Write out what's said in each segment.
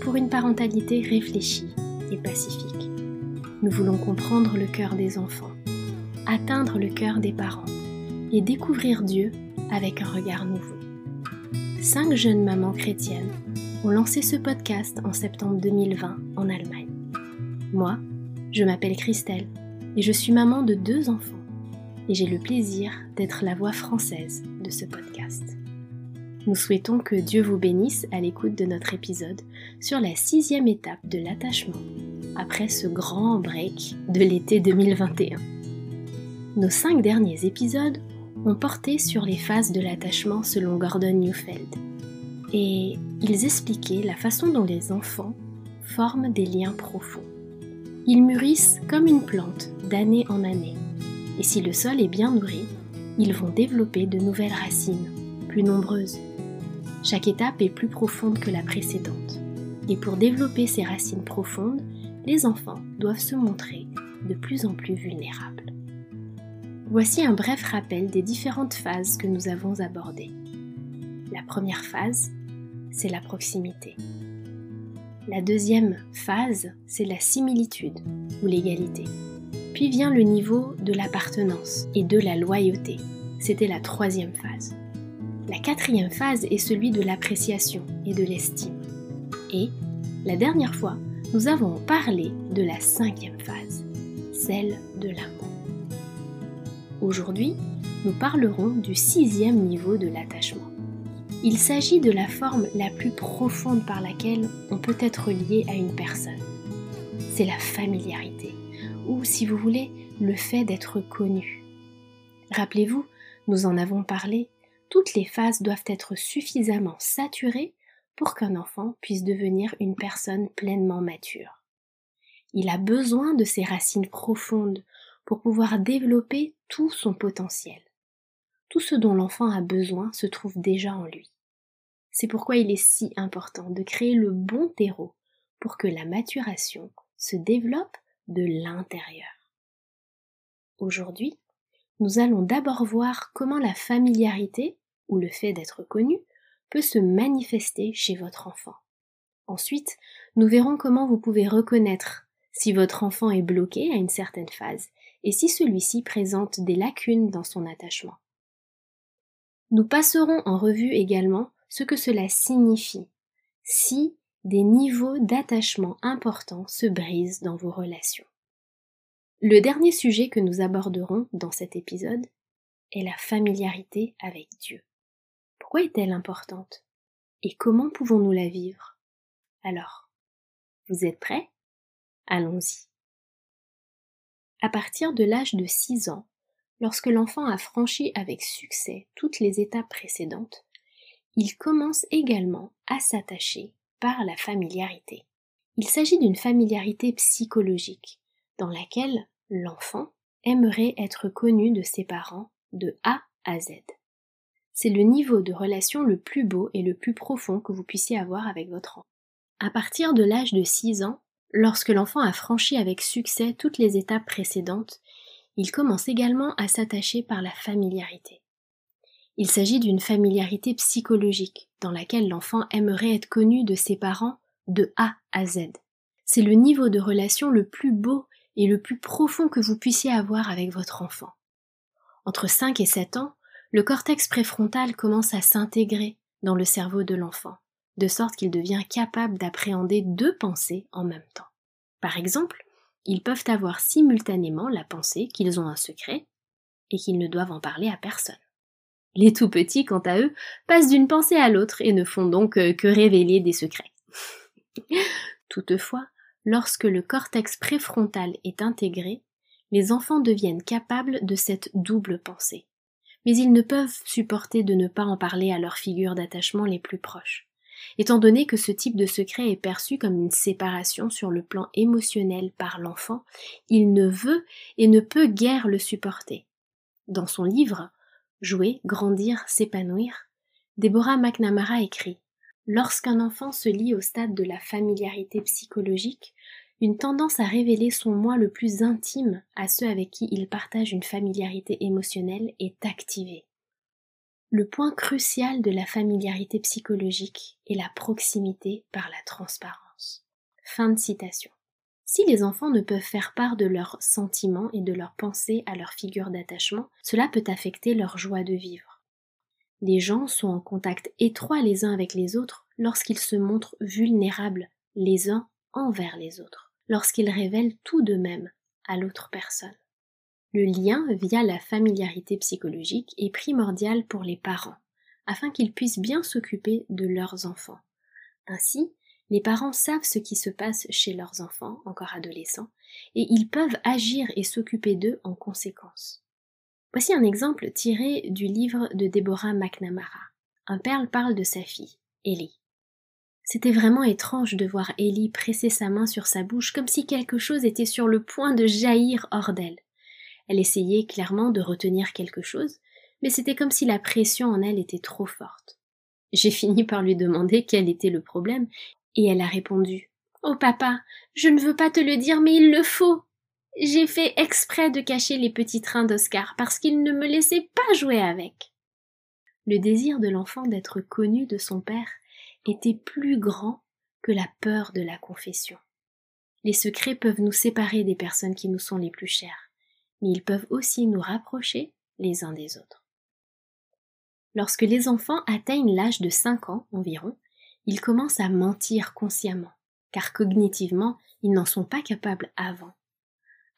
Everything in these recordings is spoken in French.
pour une parentalité réfléchie et pacifique. Nous voulons comprendre le cœur des enfants, atteindre le cœur des parents et découvrir Dieu avec un regard nouveau. Cinq jeunes mamans chrétiennes ont lancé ce podcast en septembre 2020 en Allemagne. Moi, je m'appelle Christelle et je suis maman de deux enfants et j'ai le plaisir d'être la voix française de ce podcast. Nous souhaitons que Dieu vous bénisse à l'écoute de notre épisode sur la sixième étape de l'attachement après ce grand break de l'été 2021. Nos cinq derniers épisodes ont porté sur les phases de l'attachement selon Gordon Neufeld et ils expliquaient la façon dont les enfants forment des liens profonds. Ils mûrissent comme une plante d'année en année et si le sol est bien nourri, ils vont développer de nouvelles racines, plus nombreuses. Chaque étape est plus profonde que la précédente. Et pour développer ces racines profondes, les enfants doivent se montrer de plus en plus vulnérables. Voici un bref rappel des différentes phases que nous avons abordées. La première phase, c'est la proximité. La deuxième phase, c'est la similitude ou l'égalité. Puis vient le niveau de l'appartenance et de la loyauté. C'était la troisième phase. La quatrième phase est celui de l'appréciation et de l'estime. Et, la dernière fois, nous avons parlé de la cinquième phase, celle de l'amour. Aujourd'hui, nous parlerons du sixième niveau de l'attachement. Il s'agit de la forme la plus profonde par laquelle on peut être lié à une personne. C'est la familiarité ou, si vous voulez, le fait d'être connu. Rappelez-vous, nous en avons parlé, toutes les phases doivent être suffisamment saturées pour qu'un enfant puisse devenir une personne pleinement mature. Il a besoin de ces racines profondes pour pouvoir développer tout son potentiel. Tout ce dont l'enfant a besoin se trouve déjà en lui. C'est pourquoi il est si important de créer le bon terreau pour que la maturation se développe de l'intérieur. Aujourd'hui, nous allons d'abord voir comment la familiarité, ou le fait d'être connu, peut se manifester chez votre enfant. Ensuite, nous verrons comment vous pouvez reconnaître si votre enfant est bloqué à une certaine phase et si celui-ci présente des lacunes dans son attachement. Nous passerons en revue également ce que cela signifie si des niveaux d'attachement importants se brisent dans vos relations. Le dernier sujet que nous aborderons dans cet épisode est la familiarité avec Dieu. Pourquoi est-elle importante? Et comment pouvons-nous la vivre? Alors, vous êtes prêts? Allons-y. À partir de l'âge de 6 ans, lorsque l'enfant a franchi avec succès toutes les étapes précédentes, il commence également à s'attacher par la familiarité. Il s'agit d'une familiarité psychologique, dans laquelle l'enfant aimerait être connu de ses parents de A à Z. C'est le niveau de relation le plus beau et le plus profond que vous puissiez avoir avec votre enfant. À partir de l'âge de 6 ans, lorsque l'enfant a franchi avec succès toutes les étapes précédentes, il commence également à s'attacher par la familiarité. Il s'agit d'une familiarité psychologique dans laquelle l'enfant aimerait être connu de ses parents de A à Z. C'est le niveau de relation le plus beau et le plus profond que vous puissiez avoir avec votre enfant. Entre 5 et 7 ans, le cortex préfrontal commence à s'intégrer dans le cerveau de l'enfant, de sorte qu'il devient capable d'appréhender deux pensées en même temps. Par exemple, ils peuvent avoir simultanément la pensée qu'ils ont un secret et qu'ils ne doivent en parler à personne. Les tout petits, quant à eux, passent d'une pensée à l'autre et ne font donc euh, que révéler des secrets. Toutefois, lorsque le cortex préfrontal est intégré, les enfants deviennent capables de cette double pensée. Mais ils ne peuvent supporter de ne pas en parler à leurs figures d'attachement les plus proches. Étant donné que ce type de secret est perçu comme une séparation sur le plan émotionnel par l'enfant, il ne veut et ne peut guère le supporter. Dans son livre Jouer, grandir, s'épanouir, Deborah McNamara écrit Lorsqu'un enfant se lie au stade de la familiarité psychologique, une tendance à révéler son moi le plus intime à ceux avec qui il partage une familiarité émotionnelle est activée. Le point crucial de la familiarité psychologique est la proximité par la transparence. Fin de citation. Si les enfants ne peuvent faire part de leurs sentiments et de leurs pensées à leur figure d'attachement, cela peut affecter leur joie de vivre. Les gens sont en contact étroit les uns avec les autres lorsqu'ils se montrent vulnérables les uns envers les autres, lorsqu'ils révèlent tout d'eux-mêmes à l'autre personne. Le lien via la familiarité psychologique est primordial pour les parents, afin qu'ils puissent bien s'occuper de leurs enfants. Ainsi, les parents savent ce qui se passe chez leurs enfants, encore adolescents, et ils peuvent agir et s'occuper d'eux en conséquence. Voici un exemple tiré du livre de Deborah McNamara. Un père parle de sa fille, Ellie. C'était vraiment étrange de voir Ellie presser sa main sur sa bouche comme si quelque chose était sur le point de jaillir hors d'elle. Elle essayait clairement de retenir quelque chose, mais c'était comme si la pression en elle était trop forte. J'ai fini par lui demander quel était le problème, et elle a répondu. Oh papa, je ne veux pas te le dire, mais il le faut. J'ai fait exprès de cacher les petits trains d'Oscar parce qu'il ne me laissait pas jouer avec. Le désir de l'enfant d'être connu de son père était plus grand que la peur de la confession. Les secrets peuvent nous séparer des personnes qui nous sont les plus chères mais ils peuvent aussi nous rapprocher les uns des autres. Lorsque les enfants atteignent l'âge de 5 ans environ, ils commencent à mentir consciemment, car cognitivement, ils n'en sont pas capables avant.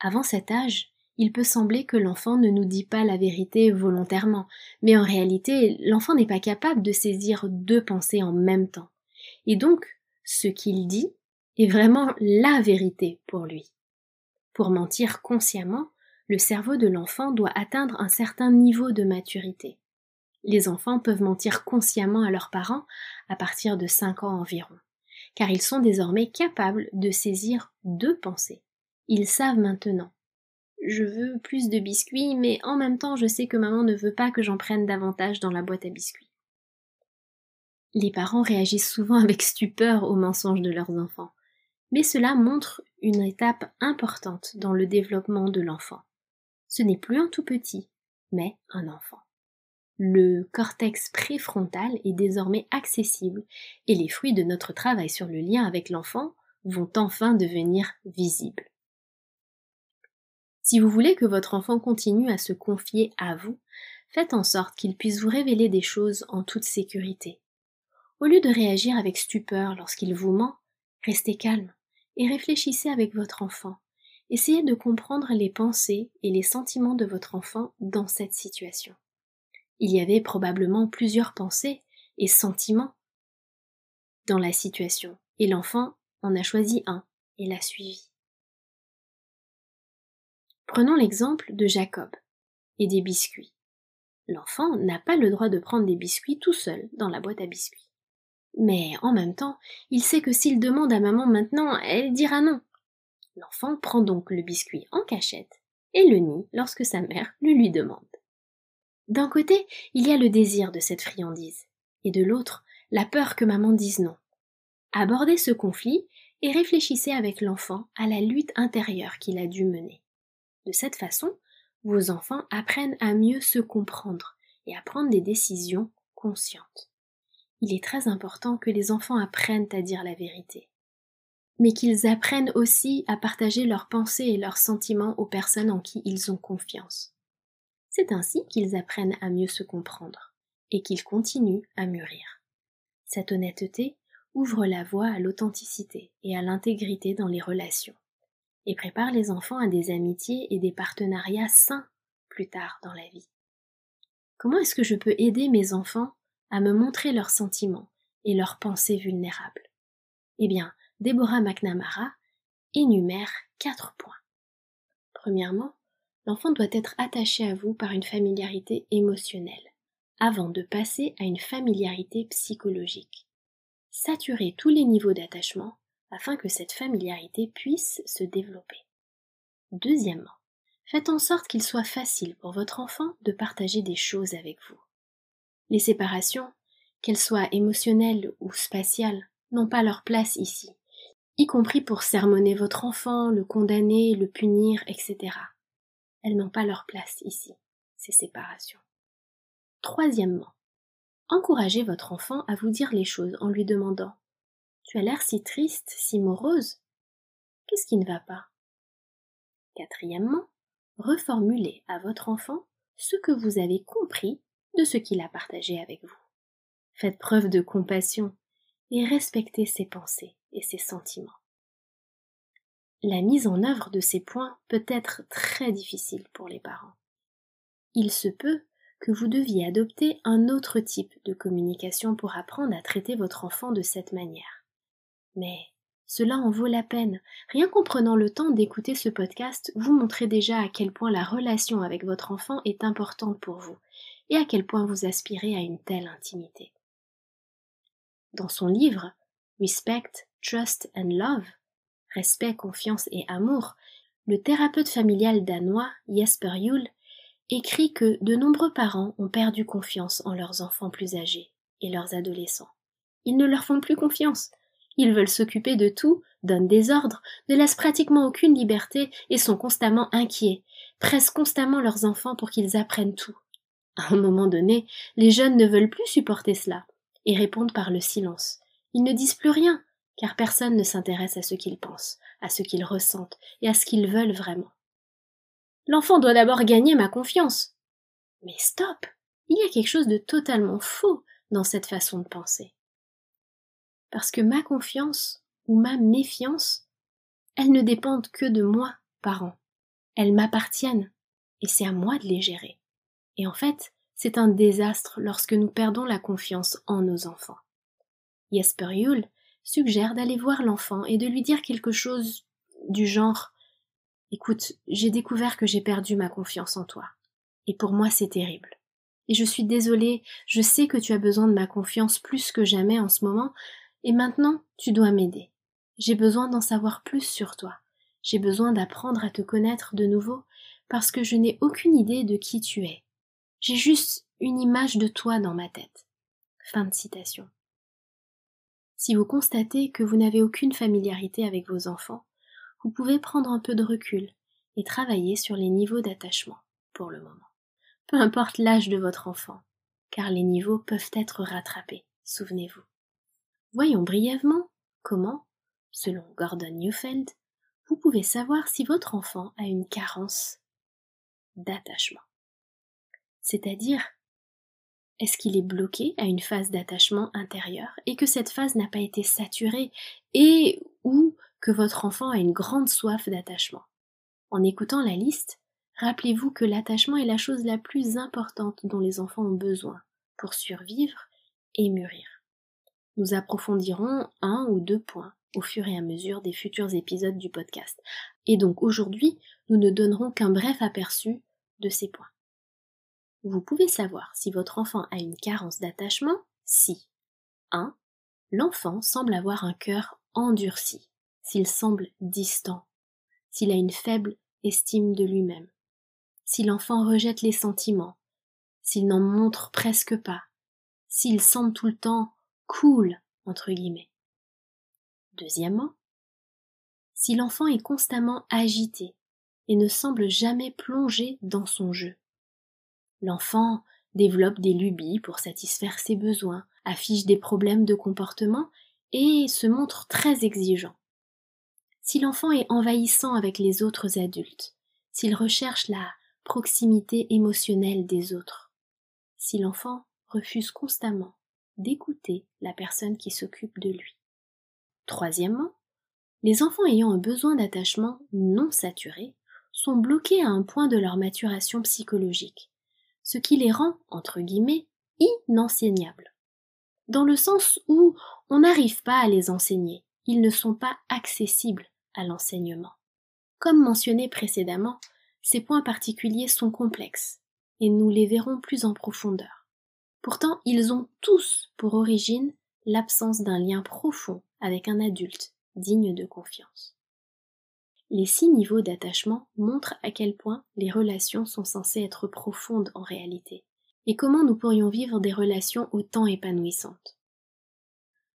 Avant cet âge, il peut sembler que l'enfant ne nous dit pas la vérité volontairement, mais en réalité, l'enfant n'est pas capable de saisir deux pensées en même temps. Et donc, ce qu'il dit est vraiment la vérité pour lui. Pour mentir consciemment, le cerveau de l'enfant doit atteindre un certain niveau de maturité. Les enfants peuvent mentir consciemment à leurs parents à partir de 5 ans environ, car ils sont désormais capables de saisir deux pensées. Ils savent maintenant. Je veux plus de biscuits, mais en même temps je sais que maman ne veut pas que j'en prenne davantage dans la boîte à biscuits. Les parents réagissent souvent avec stupeur aux mensonges de leurs enfants, mais cela montre une étape importante dans le développement de l'enfant ce n'est plus un tout petit, mais un enfant. Le cortex préfrontal est désormais accessible et les fruits de notre travail sur le lien avec l'enfant vont enfin devenir visibles. Si vous voulez que votre enfant continue à se confier à vous, faites en sorte qu'il puisse vous révéler des choses en toute sécurité. Au lieu de réagir avec stupeur lorsqu'il vous ment, restez calme et réfléchissez avec votre enfant Essayez de comprendre les pensées et les sentiments de votre enfant dans cette situation. Il y avait probablement plusieurs pensées et sentiments dans la situation, et l'enfant en a choisi un et l'a suivi. Prenons l'exemple de Jacob et des biscuits. L'enfant n'a pas le droit de prendre des biscuits tout seul dans la boîte à biscuits. Mais en même temps, il sait que s'il demande à maman maintenant, elle dira non. L'enfant prend donc le biscuit en cachette et le nie lorsque sa mère le lui demande. D'un côté, il y a le désir de cette friandise, et de l'autre, la peur que maman dise non. Abordez ce conflit et réfléchissez avec l'enfant à la lutte intérieure qu'il a dû mener. De cette façon, vos enfants apprennent à mieux se comprendre et à prendre des décisions conscientes. Il est très important que les enfants apprennent à dire la vérité mais qu'ils apprennent aussi à partager leurs pensées et leurs sentiments aux personnes en qui ils ont confiance. C'est ainsi qu'ils apprennent à mieux se comprendre et qu'ils continuent à mûrir. Cette honnêteté ouvre la voie à l'authenticité et à l'intégrité dans les relations et prépare les enfants à des amitiés et des partenariats sains plus tard dans la vie. Comment est-ce que je peux aider mes enfants à me montrer leurs sentiments et leurs pensées vulnérables? Eh bien, Deborah McNamara énumère quatre points. Premièrement, l'enfant doit être attaché à vous par une familiarité émotionnelle, avant de passer à une familiarité psychologique. Saturez tous les niveaux d'attachement afin que cette familiarité puisse se développer. Deuxièmement, faites en sorte qu'il soit facile pour votre enfant de partager des choses avec vous. Les séparations, qu'elles soient émotionnelles ou spatiales, n'ont pas leur place ici y compris pour sermonner votre enfant, le condamner, le punir, etc. Elles n'ont pas leur place ici, ces séparations. Troisièmement, encouragez votre enfant à vous dire les choses en lui demandant Tu as l'air si triste, si morose. Qu'est-ce qui ne va pas? Quatrièmement, reformulez à votre enfant ce que vous avez compris de ce qu'il a partagé avec vous. Faites preuve de compassion et respectez ses pensées et ses sentiments. La mise en œuvre de ces points peut être très difficile pour les parents. Il se peut que vous deviez adopter un autre type de communication pour apprendre à traiter votre enfant de cette manière. Mais cela en vaut la peine. Rien qu'en prenant le temps d'écouter ce podcast, vous montrez déjà à quel point la relation avec votre enfant est importante pour vous et à quel point vous aspirez à une telle intimité. Dans son livre Respect, Trust and Love, Respect, confiance et amour, le thérapeute familial danois Jesper Juhl écrit que de nombreux parents ont perdu confiance en leurs enfants plus âgés et leurs adolescents. Ils ne leur font plus confiance. Ils veulent s'occuper de tout, donnent des ordres, ne laissent pratiquement aucune liberté et sont constamment inquiets, pressent constamment leurs enfants pour qu'ils apprennent tout. À un moment donné, les jeunes ne veulent plus supporter cela et répondent par le silence. Ils ne disent plus rien, car personne ne s'intéresse à ce qu'ils pensent, à ce qu'ils ressentent et à ce qu'ils veulent vraiment. L'enfant doit d'abord gagner ma confiance. Mais stop. Il y a quelque chose de totalement faux dans cette façon de penser. Parce que ma confiance ou ma méfiance, elles ne dépendent que de moi, parent. Elles m'appartiennent, et c'est à moi de les gérer. Et en fait, c'est un désastre lorsque nous perdons la confiance en nos enfants. Jesper Juhl suggère d'aller voir l'enfant et de lui dire quelque chose du genre Écoute, j'ai découvert que j'ai perdu ma confiance en toi. Et pour moi, c'est terrible. Et je suis désolée, je sais que tu as besoin de ma confiance plus que jamais en ce moment, et maintenant, tu dois m'aider. J'ai besoin d'en savoir plus sur toi. J'ai besoin d'apprendre à te connaître de nouveau, parce que je n'ai aucune idée de qui tu es. J'ai juste une image de toi dans ma tête. Fin de citation. Si vous constatez que vous n'avez aucune familiarité avec vos enfants, vous pouvez prendre un peu de recul et travailler sur les niveaux d'attachement pour le moment. Peu importe l'âge de votre enfant, car les niveaux peuvent être rattrapés, souvenez-vous. Voyons brièvement comment, selon Gordon Neufeld, vous pouvez savoir si votre enfant a une carence d'attachement. C'est-à-dire, est-ce qu'il est bloqué à une phase d'attachement intérieur et que cette phase n'a pas été saturée et ou que votre enfant a une grande soif d'attachement? En écoutant la liste, rappelez-vous que l'attachement est la chose la plus importante dont les enfants ont besoin pour survivre et mûrir. Nous approfondirons un ou deux points au fur et à mesure des futurs épisodes du podcast. Et donc aujourd'hui, nous ne donnerons qu'un bref aperçu de ces points. Vous pouvez savoir si votre enfant a une carence d'attachement? Si. 1. L'enfant semble avoir un cœur endurci. S'il semble distant, s'il a une faible estime de lui-même, si l'enfant rejette les sentiments, s'il n'en montre presque pas, s'il semble tout le temps cool, entre guillemets. Deuxièmement, si l'enfant est constamment agité et ne semble jamais plongé dans son jeu. L'enfant développe des lubies pour satisfaire ses besoins, affiche des problèmes de comportement et se montre très exigeant. Si l'enfant est envahissant avec les autres adultes, s'il recherche la proximité émotionnelle des autres, si l'enfant refuse constamment d'écouter la personne qui s'occupe de lui. Troisièmement, les enfants ayant un besoin d'attachement non saturé sont bloqués à un point de leur maturation psychologique, ce qui les rend, entre guillemets, inenseignables. Dans le sens où on n'arrive pas à les enseigner, ils ne sont pas accessibles à l'enseignement. Comme mentionné précédemment, ces points particuliers sont complexes, et nous les verrons plus en profondeur. Pourtant, ils ont tous pour origine l'absence d'un lien profond avec un adulte digne de confiance. Les six niveaux d'attachement montrent à quel point les relations sont censées être profondes en réalité, et comment nous pourrions vivre des relations autant épanouissantes.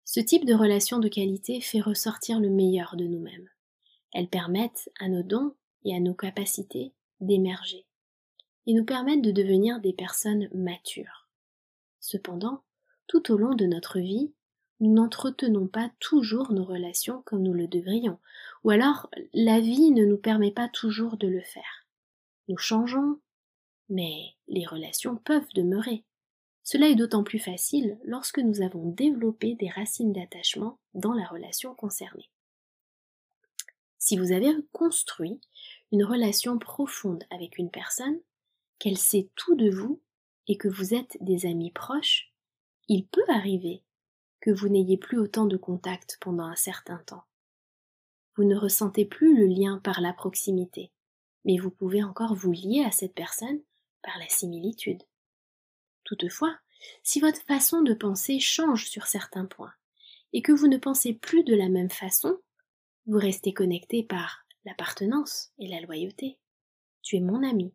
Ce type de relation de qualité fait ressortir le meilleur de nous-mêmes. Elles permettent à nos dons et à nos capacités d'émerger et nous permettent de devenir des personnes matures. Cependant, tout au long de notre vie, nous n'entretenons pas toujours nos relations comme nous le devrions, ou alors la vie ne nous permet pas toujours de le faire. Nous changeons, mais les relations peuvent demeurer. Cela est d'autant plus facile lorsque nous avons développé des racines d'attachement dans la relation concernée. Si vous avez construit une relation profonde avec une personne, qu'elle sait tout de vous et que vous êtes des amis proches, il peut arriver que vous n'ayez plus autant de contact pendant un certain temps. Vous ne ressentez plus le lien par la proximité, mais vous pouvez encore vous lier à cette personne par la similitude. Toutefois, si votre façon de penser change sur certains points, et que vous ne pensez plus de la même façon, vous restez connecté par l'appartenance et la loyauté. Tu es mon ami.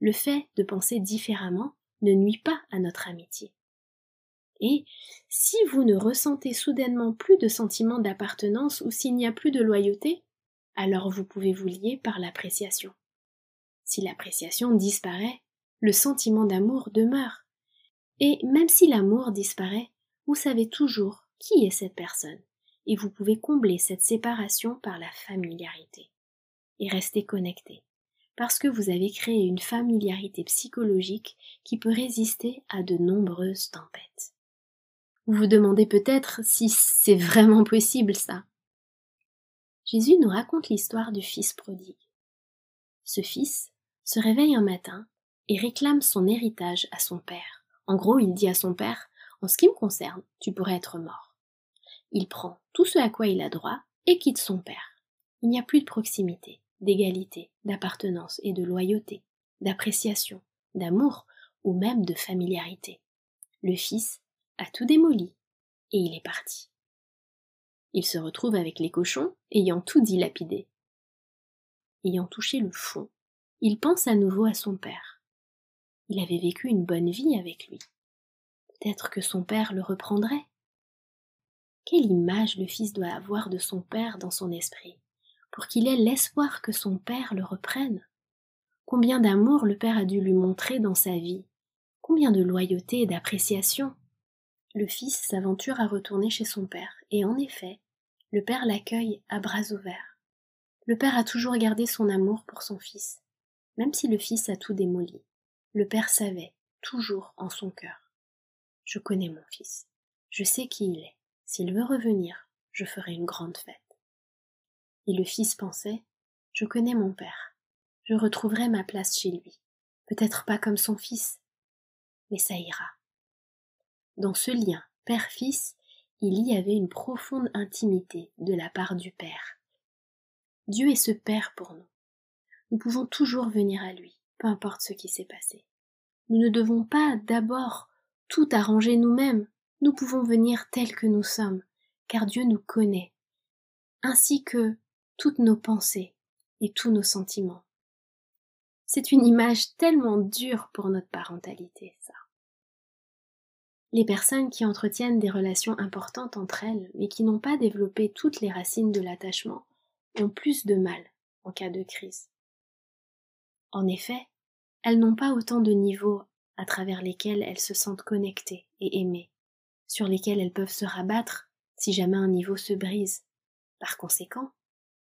Le fait de penser différemment ne nuit pas à notre amitié. Et si vous ne ressentez soudainement plus de sentiment d'appartenance ou s'il n'y a plus de loyauté, alors vous pouvez vous lier par l'appréciation. Si l'appréciation disparaît, le sentiment d'amour demeure. Et même si l'amour disparaît, vous savez toujours qui est cette personne, et vous pouvez combler cette séparation par la familiarité. Et rester connecté, parce que vous avez créé une familiarité psychologique qui peut résister à de nombreuses tempêtes. Vous vous demandez peut-être si c'est vraiment possible ça. Jésus nous raconte l'histoire du fils prodigue. Ce fils se réveille un matin et réclame son héritage à son père. En gros, il dit à son père En ce qui me concerne, tu pourrais être mort. Il prend tout ce à quoi il a droit et quitte son père. Il n'y a plus de proximité, d'égalité, d'appartenance et de loyauté, d'appréciation, d'amour ou même de familiarité. Le fils a tout démoli, et il est parti. Il se retrouve avec les cochons, ayant tout dilapidé. Ayant touché le fond, il pense à nouveau à son père. Il avait vécu une bonne vie avec lui. Peut-être que son père le reprendrait. Quelle image le fils doit avoir de son père dans son esprit, pour qu'il ait l'espoir que son père le reprenne. Combien d'amour le père a dû lui montrer dans sa vie, combien de loyauté et d'appréciation le fils s'aventure à retourner chez son père, et en effet, le père l'accueille à bras ouverts. Le père a toujours gardé son amour pour son fils, même si le fils a tout démoli. Le père savait, toujours en son cœur. Je connais mon fils. Je sais qui il est. S'il veut revenir, je ferai une grande fête. Et le fils pensait, je connais mon père. Je retrouverai ma place chez lui. Peut-être pas comme son fils, mais ça ira. Dans ce lien père-fils, il y avait une profonde intimité de la part du Père. Dieu est ce Père pour nous. Nous pouvons toujours venir à lui, peu importe ce qui s'est passé. Nous ne devons pas d'abord tout arranger nous-mêmes, nous pouvons venir tels que nous sommes, car Dieu nous connaît, ainsi que toutes nos pensées et tous nos sentiments. C'est une image tellement dure pour notre parentalité, ça. Les personnes qui entretiennent des relations importantes entre elles, mais qui n'ont pas développé toutes les racines de l'attachement, ont plus de mal en cas de crise. En effet, elles n'ont pas autant de niveaux à travers lesquels elles se sentent connectées et aimées, sur lesquels elles peuvent se rabattre si jamais un niveau se brise. Par conséquent,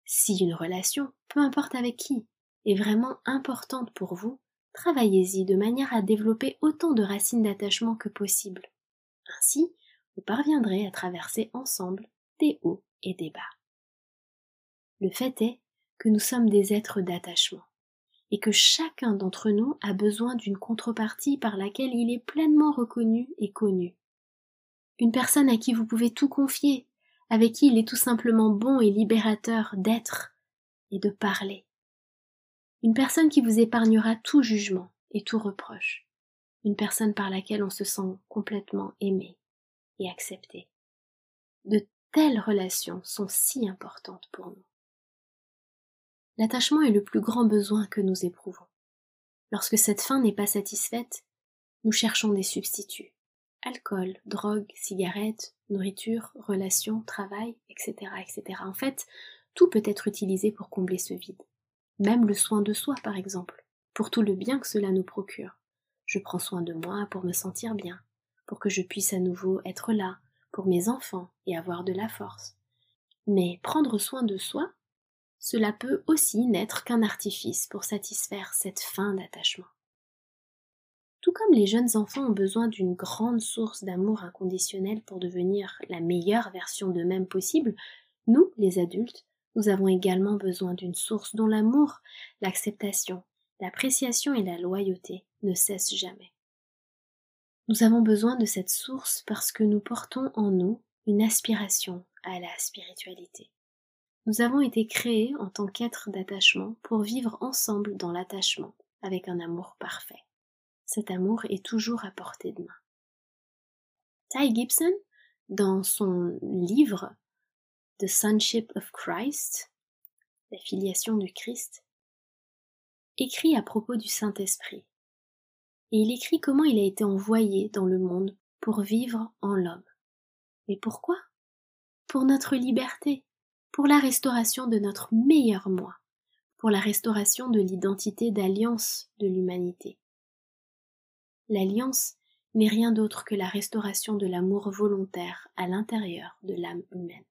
si une relation, peu importe avec qui, est vraiment importante pour vous, Travaillez-y de manière à développer autant de racines d'attachement que possible. Ainsi, vous parviendrez à traverser ensemble des hauts et des bas. Le fait est que nous sommes des êtres d'attachement et que chacun d'entre nous a besoin d'une contrepartie par laquelle il est pleinement reconnu et connu. Une personne à qui vous pouvez tout confier, avec qui il est tout simplement bon et libérateur d'être et de parler une personne qui vous épargnera tout jugement et tout reproche. Une personne par laquelle on se sent complètement aimé et accepté. De telles relations sont si importantes pour nous. L'attachement est le plus grand besoin que nous éprouvons. Lorsque cette fin n'est pas satisfaite, nous cherchons des substituts. Alcool, drogue, cigarettes, nourriture, relations, travail, etc., etc. En fait, tout peut être utilisé pour combler ce vide même le soin de soi par exemple, pour tout le bien que cela nous procure. Je prends soin de moi pour me sentir bien. pour que je puisse à nouveau être là pour mes enfants et avoir de la force. Mais prendre soin de soi, cela peut aussi n'être qu'un artifice pour satisfaire cette fin d'attachement. Tout comme les jeunes enfants ont besoin d'une grande source d'amour inconditionnel pour devenir la meilleure version d'eux-mêmes possible, nous, les adultes, nous avons également besoin d'une source dont l'amour, l'acceptation, l'appréciation et la loyauté ne cessent jamais. Nous avons besoin de cette source parce que nous portons en nous une aspiration à la spiritualité. Nous avons été créés en tant qu'êtres d'attachement pour vivre ensemble dans l'attachement avec un amour parfait. Cet amour est toujours à portée de main. Ty Gibson, dans son livre The Sonship of Christ, la filiation du Christ, écrit à propos du Saint-Esprit et il écrit comment il a été envoyé dans le monde pour vivre en l'homme. Mais pourquoi? Pour notre liberté, pour la restauration de notre meilleur moi, pour la restauration de l'identité d'alliance de l'humanité. L'alliance n'est rien d'autre que la restauration de l'amour volontaire à l'intérieur de l'âme humaine.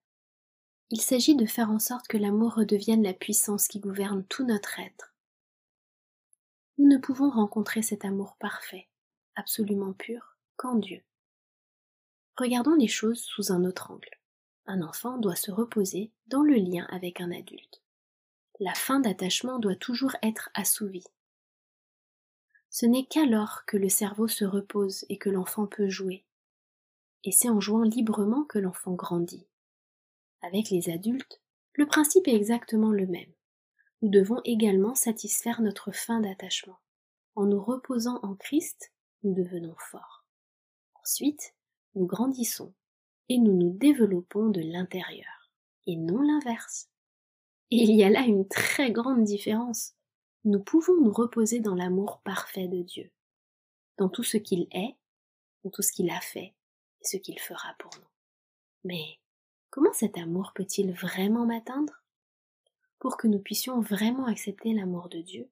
Il s'agit de faire en sorte que l'amour redevienne la puissance qui gouverne tout notre être, nous ne pouvons rencontrer cet amour parfait, absolument pur, qu'en Dieu. Regardons les choses sous un autre angle. Un enfant doit se reposer dans le lien avec un adulte. La fin d'attachement doit toujours être assouvie. Ce n'est qu'alors que le cerveau se repose et que l'enfant peut jouer. Et c'est en jouant librement que l'enfant grandit. Avec les adultes, le principe est exactement le même nous devons également satisfaire notre fin d'attachement. En nous reposant en Christ, nous devenons forts. Ensuite, nous grandissons et nous nous développons de l'intérieur, et non l'inverse. Et il y a là une très grande différence. Nous pouvons nous reposer dans l'amour parfait de Dieu, dans tout ce qu'il est, dans tout ce qu'il a fait et ce qu'il fera pour nous. Mais comment cet amour peut-il vraiment m'atteindre? Pour que nous puissions vraiment accepter l'amour de Dieu,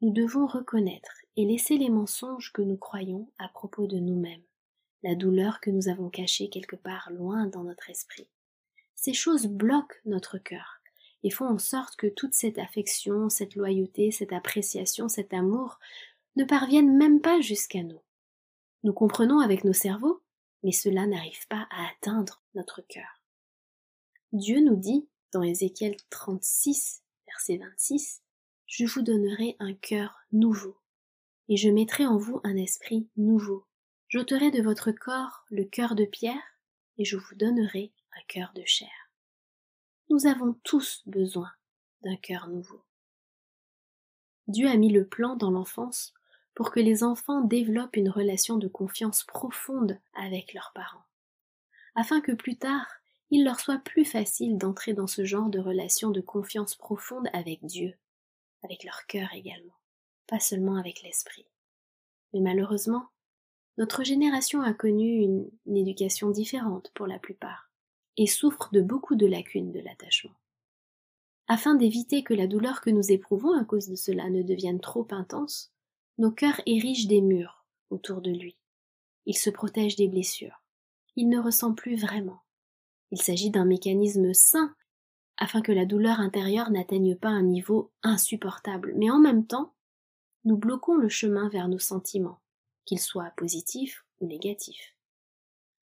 nous devons reconnaître et laisser les mensonges que nous croyons à propos de nous-mêmes, la douleur que nous avons cachée quelque part loin dans notre esprit. Ces choses bloquent notre cœur et font en sorte que toute cette affection, cette loyauté, cette appréciation, cet amour ne parviennent même pas jusqu'à nous. Nous comprenons avec nos cerveaux, mais cela n'arrive pas à atteindre notre cœur. Dieu nous dit dans Ézéchiel 36, verset 26, Je vous donnerai un cœur nouveau, et je mettrai en vous un esprit nouveau. J'ôterai de votre corps le cœur de pierre, et je vous donnerai un cœur de chair. Nous avons tous besoin d'un cœur nouveau. Dieu a mis le plan dans l'enfance pour que les enfants développent une relation de confiance profonde avec leurs parents, afin que plus tard il leur soit plus facile d'entrer dans ce genre de relation de confiance profonde avec Dieu, avec leur cœur également, pas seulement avec l'esprit. Mais malheureusement, notre génération a connu une, éducation différente pour la plupart, et souffre de beaucoup de lacunes de l'attachement. Afin d'éviter que la douleur que nous éprouvons à cause de cela ne devienne trop intense, nos cœurs érigent des murs autour de lui. Ils se protègent des blessures. Il ne ressent plus vraiment. Il s'agit d'un mécanisme sain afin que la douleur intérieure n'atteigne pas un niveau insupportable, mais en même temps, nous bloquons le chemin vers nos sentiments, qu'ils soient positifs ou négatifs.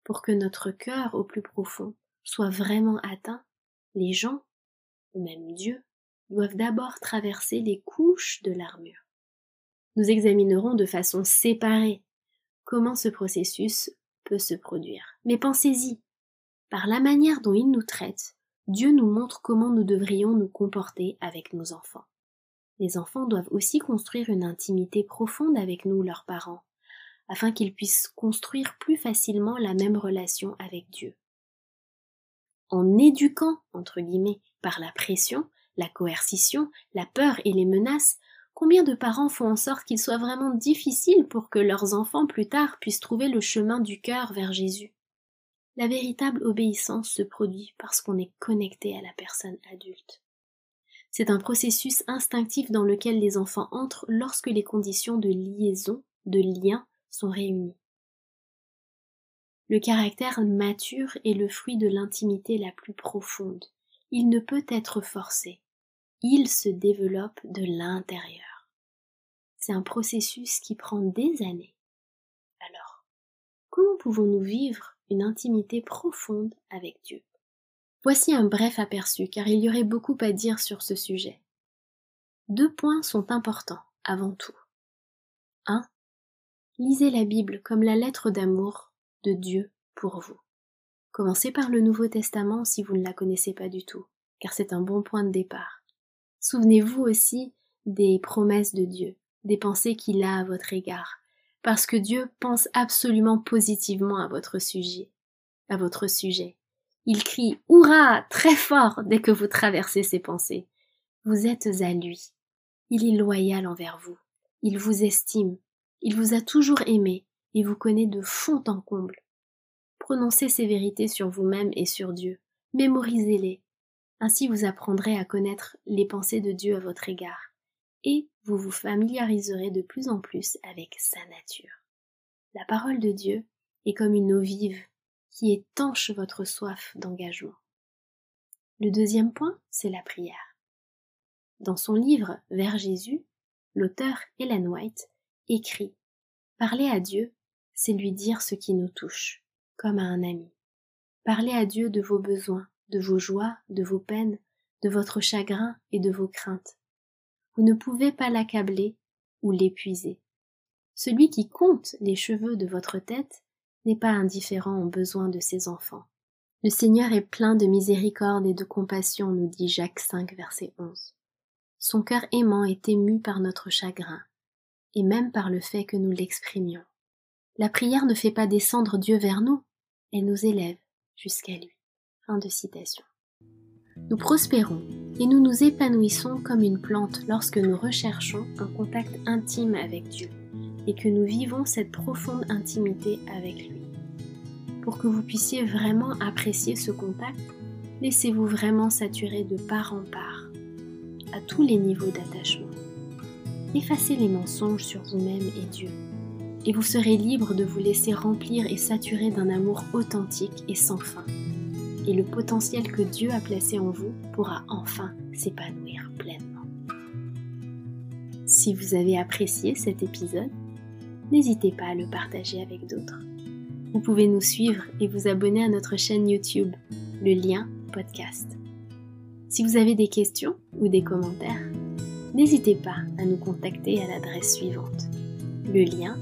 Pour que notre cœur au plus profond soit vraiment atteint, les gens, ou même Dieu, doivent d'abord traverser les couches de l'armure. Nous examinerons de façon séparée comment ce processus peut se produire. Mais pensez-y, par la manière dont il nous traite, Dieu nous montre comment nous devrions nous comporter avec nos enfants. Les enfants doivent aussi construire une intimité profonde avec nous, leurs parents, afin qu'ils puissent construire plus facilement la même relation avec Dieu. En éduquant, entre guillemets, par la pression, la coercition, la peur et les menaces, combien de parents font en sorte qu'il soit vraiment difficile pour que leurs enfants plus tard puissent trouver le chemin du cœur vers Jésus? La véritable obéissance se produit parce qu'on est connecté à la personne adulte. C'est un processus instinctif dans lequel les enfants entrent lorsque les conditions de liaison, de lien, sont réunies. Le caractère mature est le fruit de l'intimité la plus profonde. Il ne peut être forcé. Il se développe de l'intérieur. C'est un processus qui prend des années. Alors, comment pouvons-nous vivre une intimité profonde avec Dieu? Voici un bref aperçu, car il y aurait beaucoup à dire sur ce sujet. Deux points sont importants avant tout. 1. Lisez la Bible comme la lettre d'amour de Dieu pour vous. Commencez par le Nouveau Testament si vous ne la connaissez pas du tout, car c'est un bon point de départ. Souvenez-vous aussi des promesses de Dieu, des pensées qu'il a à votre égard, parce que Dieu pense absolument positivement à votre sujet, à votre sujet. Il crie Hurrah très fort dès que vous traversez ses pensées. Vous êtes à lui. Il est loyal envers vous. Il vous estime. Il vous a toujours aimé et vous connaît de fond en comble. Prononcez ces vérités sur vous-même et sur Dieu. Mémorisez-les. Ainsi vous apprendrez à connaître les pensées de Dieu à votre égard. Et vous vous familiariserez de plus en plus avec sa nature. La parole de Dieu est comme une eau vive qui étanche votre soif d'engagement. Le deuxième point, c'est la prière. Dans son livre Vers Jésus, l'auteur Ellen White écrit Parler à Dieu, c'est lui dire ce qui nous touche, comme à un ami. Parlez à Dieu de vos besoins, de vos joies, de vos peines, de votre chagrin et de vos craintes. Vous ne pouvez pas l'accabler ou l'épuiser. Celui qui compte les cheveux de votre tête n'est pas indifférent aux besoins de ses enfants. Le Seigneur est plein de miséricorde et de compassion, nous dit Jacques 5, verset 11. Son cœur aimant est ému par notre chagrin, et même par le fait que nous l'exprimions. La prière ne fait pas descendre Dieu vers nous, elle nous élève jusqu'à lui. Fin de citation. Nous prospérons et nous nous épanouissons comme une plante lorsque nous recherchons un contact intime avec Dieu et que nous vivons cette profonde intimité avec lui. Pour que vous puissiez vraiment apprécier ce contact, laissez-vous vraiment saturer de part en part, à tous les niveaux d'attachement. Effacez les mensonges sur vous-même et Dieu, et vous serez libre de vous laisser remplir et saturer d'un amour authentique et sans fin. Et le potentiel que Dieu a placé en vous pourra enfin s'épanouir pleinement. Si vous avez apprécié cet épisode, n'hésitez pas à le partager avec d'autres. Vous pouvez nous suivre et vous abonner à notre chaîne YouTube, le lien podcast. Si vous avez des questions ou des commentaires, n'hésitez pas à nous contacter à l'adresse suivante le lien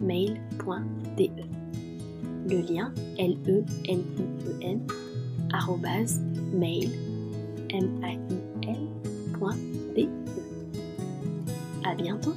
mail.de le lien l e l i e n mail m a i l .de. À bientôt.